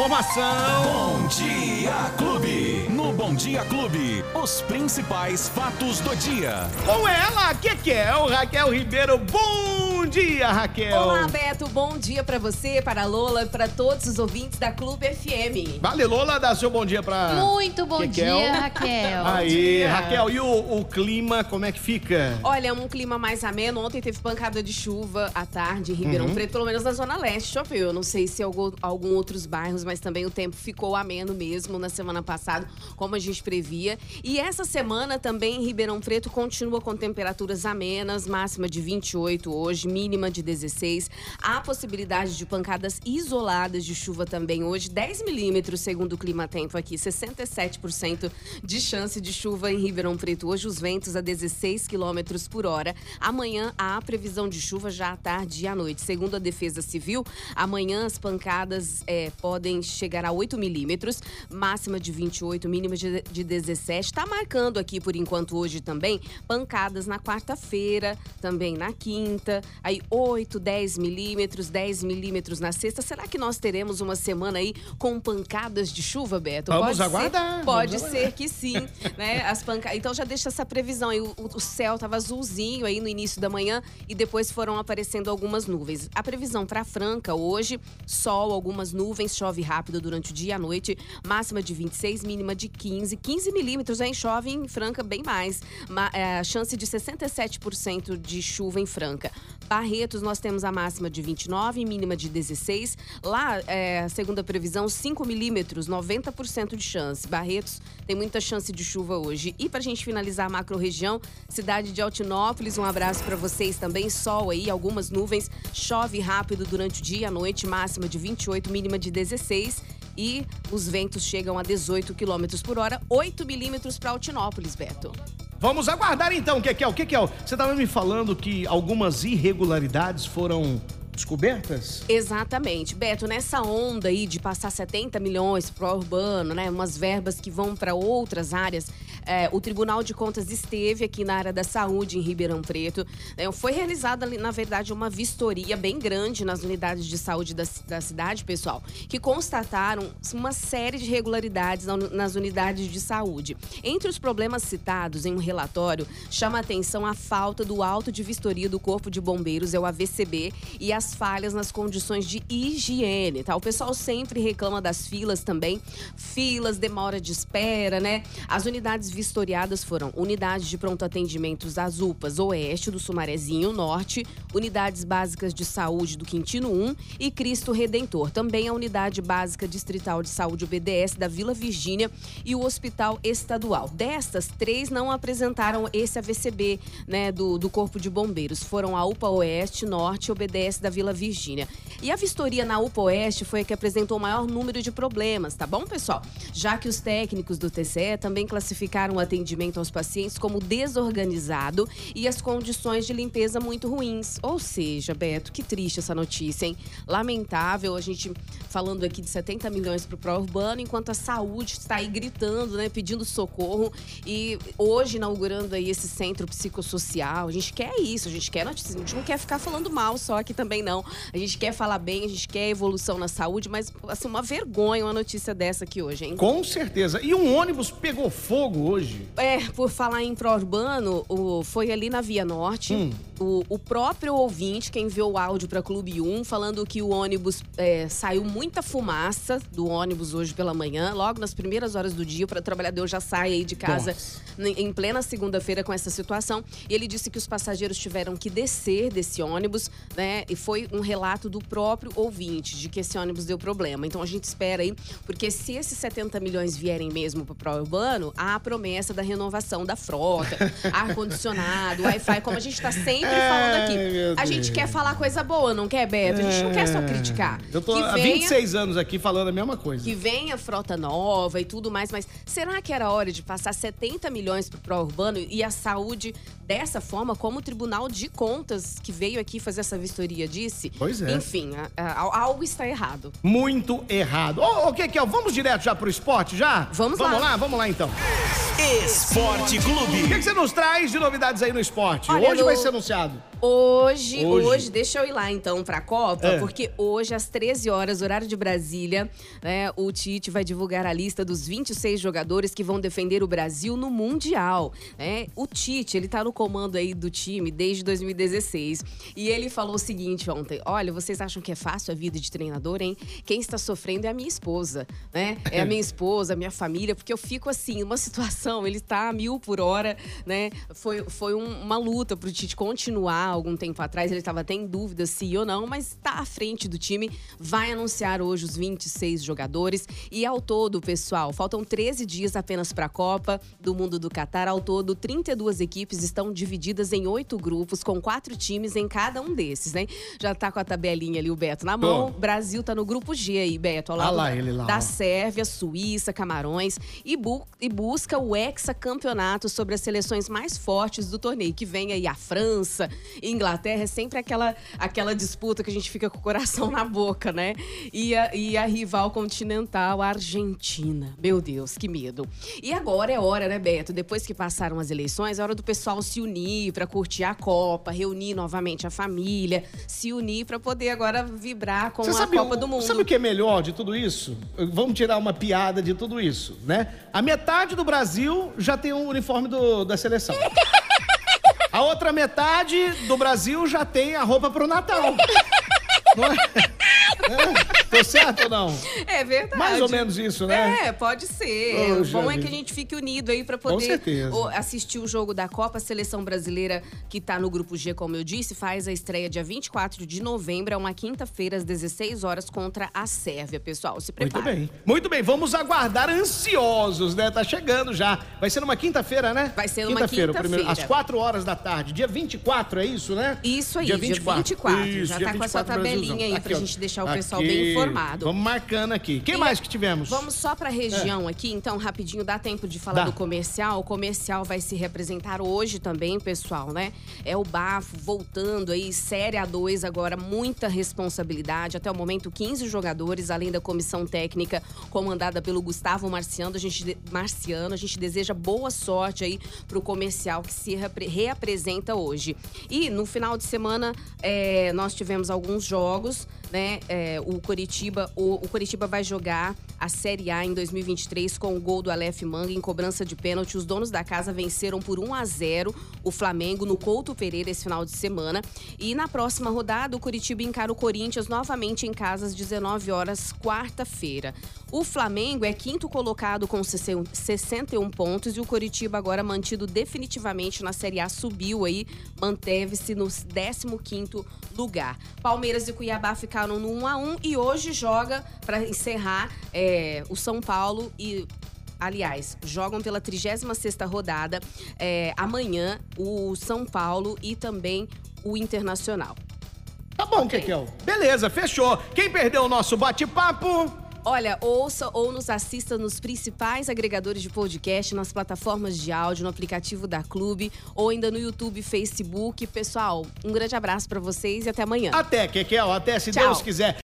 informação. Bom Dia Clube. No Bom Dia Clube, os principais fatos do dia. Com ela, Kekel, Raquel Ribeiro. Bom dia, Raquel. Olá, Beto. Bom dia pra você, para a Lola, para todos os ouvintes da Clube FM. Vale, Lola, dá seu bom dia pra Muito bom Kekel. dia, Raquel. Aí. Raquel, e o, o clima, como é que fica? Olha, um clima mais ameno. Ontem teve pancada de chuva à tarde em Ribeirão Uhum. Preto, pelo menos na Zona Leste. Choveu. Eu não sei se algum, algum outros bairros, mas também o tempo ficou ameno mesmo na semana passada, como a gente previa. E essa semana também Ribeirão Preto continua com temperaturas amenas, máxima de 28 hoje, mínima de 16. Há possibilidade de pancadas isoladas de chuva também hoje, 10 milímetros segundo o Clima Tempo aqui, 67% de chance de chuva em Ribeirão Preto. Hoje os ventos a 16 quilômetros por hora. Amanhã há previsão de chuva já à tarde e à noite. Segundo a Defesa Civil, amanhã as pancadas eh, podem chegar a 8 milímetros, máxima de 28, mínima de, de 17. Está marcando aqui por enquanto hoje também pancadas na quarta-feira, também na quinta, aí 8, 10 milímetros, 10 milímetros na sexta. Será que nós teremos uma semana aí com pancadas de chuva, Beto? Vamos Pode aguardar, Ser, pode ser que sim, né? As panca... Então já deixa essa previsão aí. O, o céu tava azulzinho aí no início da manhã e depois foram aparecendo algumas nuvens. A previsão para Franca hoje, sol, algumas nuvens, chove rápido durante o dia e a noite, máxima de 26, mínima de 15. 15 milímetros, hein? Chove em Franca bem mais. Ma é, chance de 67% de chuva em Franca. Barretos, nós temos a máxima de 29, mínima de 16. Lá, é, segundo a previsão, 5 milímetros, 90% de chance. Barretos tem muita chance de chuva hoje. E pra gente finalizar a macro-região, cidade de Altinópolis, um abraço pra vocês também. Sol aí, algumas nuvens. Chove rápido durante o dia e a noite, máxima de 28, mínima de 16. E os ventos chegam a 18 quilômetros por hora, 8 milímetros pra Altinópolis, Beto. Vamos aguardar então, Kekel. Kekel, você estava me falando que algumas irregularidades foram descobertas? Exatamente. Beto, nessa onda aí de passar 70 milhões pro urbano, né? Umas verbas que vão para outras áreas. É, o Tribunal de Contas esteve aqui na área da saúde em Ribeirão Preto. É, foi realizada, ali, na verdade, uma vistoria bem grande nas unidades de saúde da, da cidade, pessoal, que constataram uma série de irregularidades na- nas unidades de saúde. Entre os problemas citados em um relatório, chama a atenção a falta do auto de vistoria do Corpo de Bombeiros, é o AVCB, e as falhas nas condições de higiene, tá? O pessoal sempre reclama das filas também, filas, demora de espera, né? As unidades vistoriadas foram unidades de pronto atendimentos das UPAs Oeste do Sumarezinho Norte, unidades básicas de saúde do Quintino 1 e Cristo Redentor. Também a unidade básica distrital de saúde BDS da Vila Virgínia e o Hospital Estadual. Destas, três não apresentaram esse AVCB, né, do, do Corpo de Bombeiros. Foram a UPA Oeste, Norte e o BDS da Vila Virgínia. E a vistoria na UPA Oeste foi a que apresentou o maior número de problemas, tá bom, pessoal? Já que os técnicos do TCE também classificaram o atendimento aos pacientes como desorganizado e as condições de limpeza muito ruins. Ou seja, Beto, que triste essa notícia, hein? Lamentável, a gente falando aqui de 70 milhões para o pró-urbano, enquanto a saúde está aí gritando, né, pedindo socorro. E hoje inaugurando aí esse centro psicossocial, a gente quer isso, a gente quer notícia, a gente não quer ficar falando mal só aqui também não. A gente quer falar bem, a gente quer evolução na saúde, mas assim, uma vergonha uma notícia dessa aqui hoje, hein? Com certeza. E um ônibus pegou fogo hoje. É, por falar em pró-urbano, foi ali na Via Norte. Hum. O, o próprio ouvinte que enviou o áudio para Clube 1, falando que o ônibus é, saiu muita fumaça do ônibus hoje pela manhã, logo nas primeiras horas do dia. O trabalhador já sai aí de casa em plena segunda-feira com essa situação. E ele disse que os passageiros tiveram que descer desse ônibus, né? E foi um relato do próprio ouvinte de que esse ônibus deu problema. Então a gente espera aí, porque se esses 70 milhões vierem mesmo para o pró-urbano, há a promessa da renovação da frota, ar-condicionado, Wi-Fi, como a gente está sempre falando aqui. A gente quer falar coisa boa, não quer, Beto? A gente não quer só criticar. Eu tô que há venha, 26 anos aqui falando a mesma coisa. que venha frota nova e tudo mais, mas será que era hora de passar 70 milhões para o pró-urbano e a saúde dessa forma, como o Tribunal de Contas, que veio aqui fazer essa vistoria, disse? Pois é. Enfim, a- a- algo está errado. Muito errado. Ô, ô, Kekel, vamos direto já pro esporte, já? Vamos vamos lá. lá. Vamos lá, então. Esporte O que, Clube. que você nos traz de novidades aí no esporte? Olha, Hoje no- vai ser anunciado. Hoje, Hoje. hoje, deixa eu ir lá então pra Copa, É. porque hoje, às 13 horas, horário de Brasília, né, o Tite vai divulgar a lista dos 26 jogadores que vão defender o Brasil no Mundial. né? O Tite, ele tá no comando aí do time desde 2016. E ele falou o seguinte ontem: olha, vocês acham que é fácil a vida de treinador, hein? Quem está sofrendo é a minha esposa, né? É a minha esposa, a minha família, porque eu fico assim, numa situação, ele tá a mil por hora, né? Foi, foi um- uma luta pro Tite continuar algum tempo atrás. Ele estava até em dúvida se ou não, mas está à frente do time. Vai anunciar hoje os 26 jogadores. E ao todo, pessoal, faltam 13 dias apenas para a Copa do Mundo do Catar. Ao todo, 32 equipes estão divididas em oito grupos, com quatro times em cada um desses, né? Já tá com a tabelinha ali, o Beto na mão. Brasil tá no grupo G aí, Beto, ao Ah lado lá, da- ele lá, da ó. Sérvia, Suíça, Camarões e, bu- e busca o hexacampeonato sobre as seleções mais fortes do torneio, que vem aí a França, Inglaterra, é sempre aquela, aquela disputa que a gente fica com o coração na boca, né? E a, e a rival continental, a Argentina. Meu Deus, que medo. E agora é hora, né, Beto? Depois que passaram as eleições, é hora do pessoal se unir para curtir a Copa, reunir novamente a família, se unir para poder agora vibrar com Você a Copa o- do Mundo. sabe o que é melhor de tudo isso? Vamos tirar uma piada de tudo isso, né? A metade do Brasil já tem um uniforme do- da seleção. A outra metade do Brasil já tem a roupa pro Natal. É? Tô certo ou não? É verdade. Mais ou menos isso, né? É, pode ser. Ô, o bom é que a gente fique unido aí pra poder assistir o jogo da Copa. A seleção brasileira, que tá no grupo G, como eu disse, faz a estreia dia 24 de novembro, é uma quinta-feira, às 16 horas, contra a Sérvia, pessoal. Se Muito prepare. bem. Muito bem, vamos aguardar ansiosos, né? Tá chegando já. Vai ser numa quinta-feira, né? Vai ser numa primeiro, quinta-feira. às 4 horas da tarde. Dia 24, é isso, né? Isso aí, dia dia 24. 24. Isso, Já dia tá com essa 24, Brasilzão. tabelinha aí pra ó. gente deixar o pessoal Aqui. bem informado. Vamos marcando aqui. Quem E mais que tivemos? Vamos só pra região aqui, então, rapidinho, dá tempo de falar Dá. do comercial. O comercial vai se representar hoje também, pessoal, né? É o Bafo voltando aí, Série A2 agora, muita responsabilidade. Até o momento, 15 jogadores, além da comissão técnica comandada pelo Gustavo Marciano. A gente, Marciano, a gente deseja boa sorte aí pro comercial que se reapresenta hoje. E no final de semana, é, nós tivemos alguns jogos, né? É, o Coritiba, o, o Coritiba vai jogar a Série A em 2023 com o gol do Aleph Manga em cobrança de pênalti. Os donos da casa venceram por 1 a 0 o Flamengo no Couto Pereira esse final de semana. E na próxima rodada, o Coritiba encara o Corinthians novamente em casa às 19 horas, quarta-feira. O Flamengo é quinto colocado com 61 pontos e o Coritiba agora mantido definitivamente na Série A subiu aí, manteve-se no 15º lugar. Palmeiras e Cuiabá ficaram no 1 a 1 e hoje joga para encerrar é, o São Paulo e Aliás, jogam pela 36ª rodada é, amanhã o São Paulo e também o Internacional. Tá bom, Kekel. Beleza, fechou. Quem perdeu o nosso bate-papo? Olha, ouça ou nos assista nos principais agregadores de podcast, nas plataformas de áudio, no aplicativo da Clube ou ainda no YouTube, Facebook. Pessoal, um grande abraço pra vocês e até amanhã. Até, Kekel. Até, se Tchau. Deus quiser.